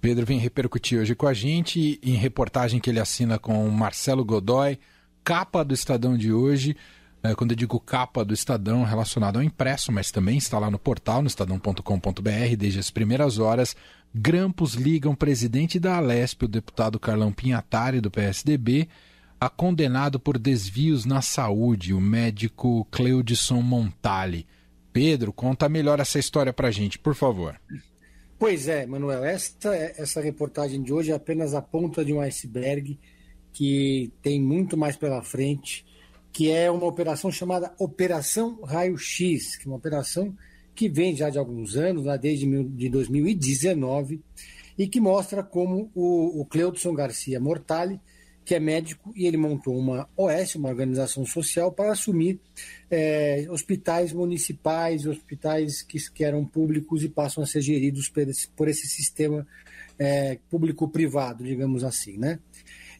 Pedro vem repercutir hoje com a gente em reportagem que ele assina com Marcelo Godoy, capa do Estadão de hoje. É, quando eu digo capa do Estadão, relacionado ao impresso, mas também está lá no portal, no estadão.com.br, desde as primeiras horas. Grampos ligam presidente da Alesp, o deputado Carlão Pinhatari, do PSDB, a condenado por desvios na saúde, o médico Cleudson Montali. Pedro, conta melhor essa história para a gente, por favor. Pois é, Manuel, essa, essa reportagem de hoje é apenas a ponta de um iceberg que tem muito mais pela frente, que é uma operação chamada Operação Raio X, que é uma operação que vem já de alguns anos, lá desde de 2019, e que mostra como o, o Cleudson Garcia Mortali que é médico, e ele montou uma OS, uma organização social, para assumir é, hospitais municipais, hospitais que, que, eram públicos e passam a ser geridos por esse, por esse sistema é, público-privado, digamos assim, né?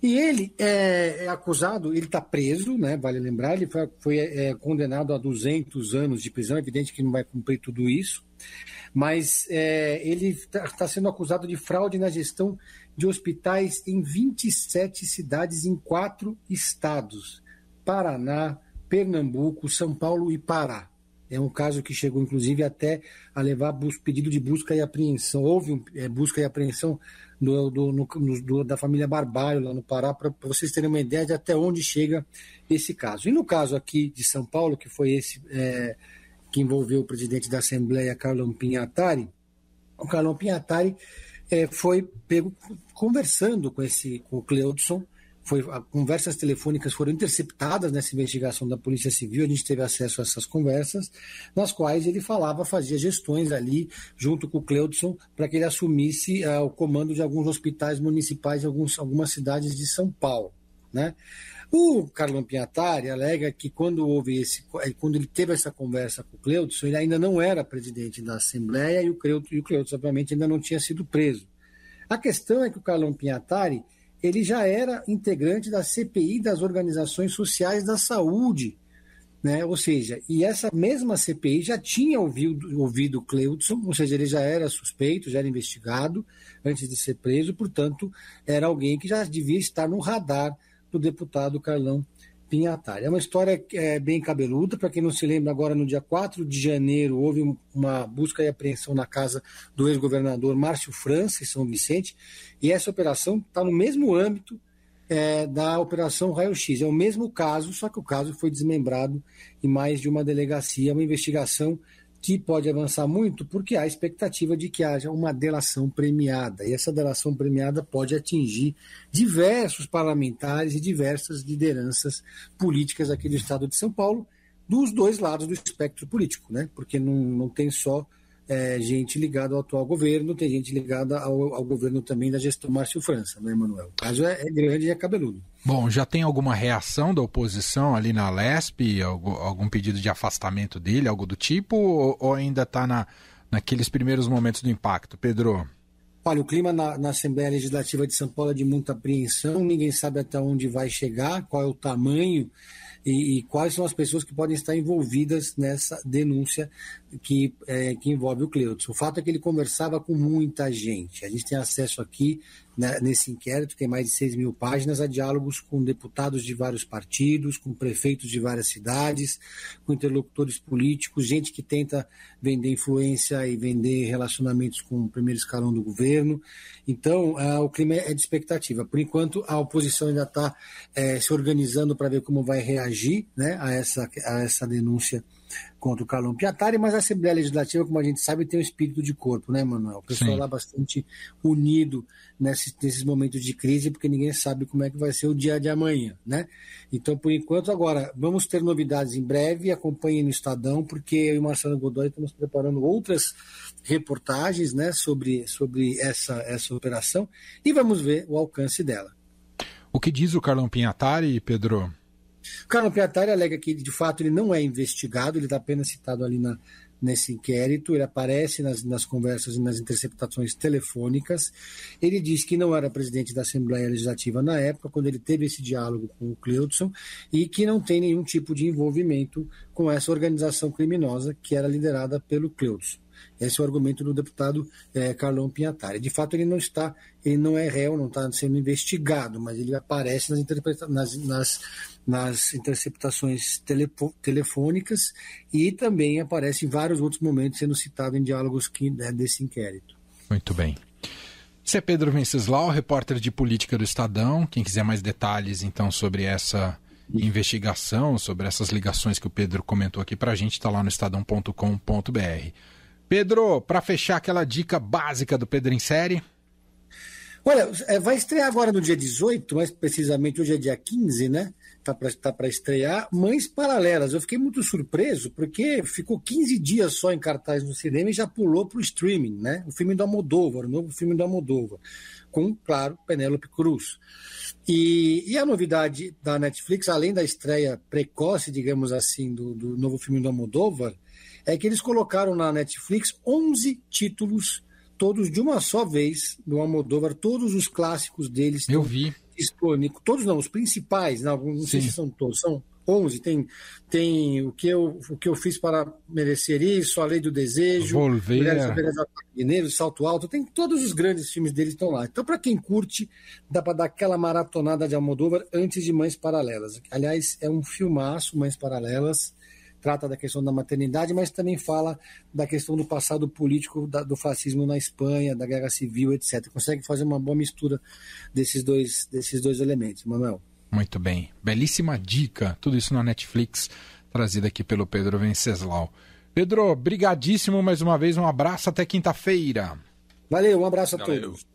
E ele é, é acusado, ele está preso, né, vale lembrar, ele foi, foi é, condenado a 200 anos de prisão, é evidente que não vai cumprir tudo isso, mas é, ele está tá sendo acusado de fraude na gestão de hospitais em 27 cidades em quatro estados: Paraná, Pernambuco, São Paulo e Pará. É um caso que chegou, inclusive, até a levar pedido de busca e apreensão. Houve um, é, busca e apreensão do, do, no, do, da família Barbalho, lá no Pará, para vocês terem uma ideia de até onde chega esse caso. E no caso aqui de São Paulo, que foi esse é, que envolveu o presidente da Assembleia, Carlão Pinhatari, o Carlão Pinhatari é, foi pego conversando com esse com o Cleudson. Foi, conversas telefônicas foram interceptadas nessa investigação da Polícia Civil, a gente teve acesso a essas conversas, nas quais ele falava, fazia gestões ali, junto com o Cleudson, para que ele assumisse uh, o comando de alguns hospitais municipais alguns, algumas cidades de São Paulo. Né? O Carlão Piatari alega que quando houve esse, eh, quando ele teve essa conversa com o Cleudson, ele ainda não era presidente da Assembleia e o Cleudson, e o Cleudson obviamente, ainda não tinha sido preso. A questão é que o Carlão Piatari ele já era integrante da CPI das organizações sociais da saúde, né? Ou seja, e essa mesma CPI já tinha ouvido, ouvido Cleudson, ou seja, ele já era suspeito, já era investigado antes de ser preso, portanto, era alguém que já devia estar no radar do deputado Carlão É uma história é, bem cabeluda, para quem não se lembra, agora no dia 4 de janeiro houve uma busca e apreensão na casa do ex-governador Márcio França, em São Vicente, e essa operação está no mesmo âmbito é, da Operação Raio X. É o mesmo caso, só que o caso foi desmembrado em mais de uma delegacia, uma investigação que pode avançar muito porque há expectativa de que haja uma delação premiada. E essa delação premiada pode atingir diversos parlamentares e diversas lideranças políticas aqui do estado de São Paulo, dos dois lados do espectro político, né? porque não, não tem só é, gente ligada ao atual governo, tem gente ligada ao, ao governo também da gestão Márcio França, né, Emanuel? O caso é, é, grande e é cabeludo. Bom, já tem alguma reação da oposição ali na Lesp? Algum, algum pedido de afastamento dele, algo do tipo? Ou, ou ainda está na, naqueles primeiros momentos do impacto, Pedro? Olha, o clima na, na, Assembleia Legislativa de São Paulo é de muita apreensão, ninguém sabe até onde vai chegar, qual é o tamanho e, e, quais são as pessoas que podem estar envolvidas nessa denúncia que, é, que envolve o Cleudson. O fato é que ele conversava com muita gente. A gente tem acesso aqui nesse inquérito, tem mais de 6 mil páginas, a diálogos com deputados de vários partidos, com prefeitos de várias cidades, com interlocutores políticos, gente que tenta vender influência e vender relacionamentos com o primeiro escalão do governo. Então, o clima é de expectativa. Por enquanto, a oposição ainda está é, se organizando para ver como vai reagir né, a, essa, a essa denúncia contra o Carlão Piatari, mas a Assembleia Legislativa, como a gente sabe, tem um espírito de corpo, né, Manuel? O pessoal Sim. lá bastante unido nesses, nesses momentos de crise, porque ninguém sabe como é que vai ser o dia de amanhã, né? Então, por enquanto, agora, vamos ter novidades em breve, acompanhem no Estadão, porque eu e o Marcelo Godoy estamos preparando outras reportagens, né, sobre, sobre essa, essa operação, e vamos ver o alcance dela. O que diz o Carlão Pinhatari, Pedro? O Carlos Piatari alega que, de fato, ele não é investigado, ele está apenas citado ali na, nesse inquérito, ele aparece nas, nas conversas e nas interceptações telefônicas. Ele diz que não era presidente da Assembleia Legislativa na época, quando ele teve esse diálogo com o Cleudson, e que não tem nenhum tipo de envolvimento com essa organização criminosa que era liderada pelo Cleudson. Esse é o argumento do deputado é, Carlão Pinhatari. De fato, ele não está, ele não é réu, não está sendo investigado, mas ele aparece nas, nas, nas, nas interceptações telefônicas e também aparece em vários outros momentos sendo citado em diálogos que, né, desse inquérito. Muito bem. Você é Pedro Venceslau, repórter de política do Estadão. Quem quiser mais detalhes, então, sobre essa investigação, sobre essas ligações que o Pedro comentou aqui para a gente, está lá no estadão.com.br. Pedro, para fechar aquela dica básica do Pedro em série. Olha, é, vai estrear agora no dia 18, mais precisamente hoje é dia 15, né? Tá para tá estrear Mães Paralelas. Eu fiquei muito surpreso porque ficou 15 dias só em cartaz no cinema e já pulou para o streaming, né? O filme do Almodóvar, o novo filme do Almodóvar, com, claro, Penélope Cruz. E, e, a novidade da Netflix, além da estreia precoce, digamos assim, do, do novo filme do Almodóvar, é que eles colocaram na Netflix 11 títulos, todos de uma só vez, do Almodóvar, todos os clássicos deles. Eu vi. Disponível, todos não, os principais, não, não sei se são todos, são 11, tem, tem o, que eu, o que eu fiz para merecer isso, A Lei do Desejo, Volveira. Mineiro, Salto Alto, tem todos os grandes filmes deles estão lá. Então, para quem curte, dá para dar aquela maratonada de Almodóvar antes de Mães Paralelas. Aliás, é um filmaço, Mães Paralelas, trata da questão da maternidade, mas também fala da questão do passado político da, do fascismo na Espanha, da guerra civil, etc. Consegue fazer uma boa mistura desses dois, desses dois elementos, Manuel. Muito bem. Belíssima dica. Tudo isso na Netflix, trazida aqui pelo Pedro Venceslau. Pedro, brigadíssimo mais uma vez. Um abraço até quinta-feira. Valeu, um abraço a Valeu. todos.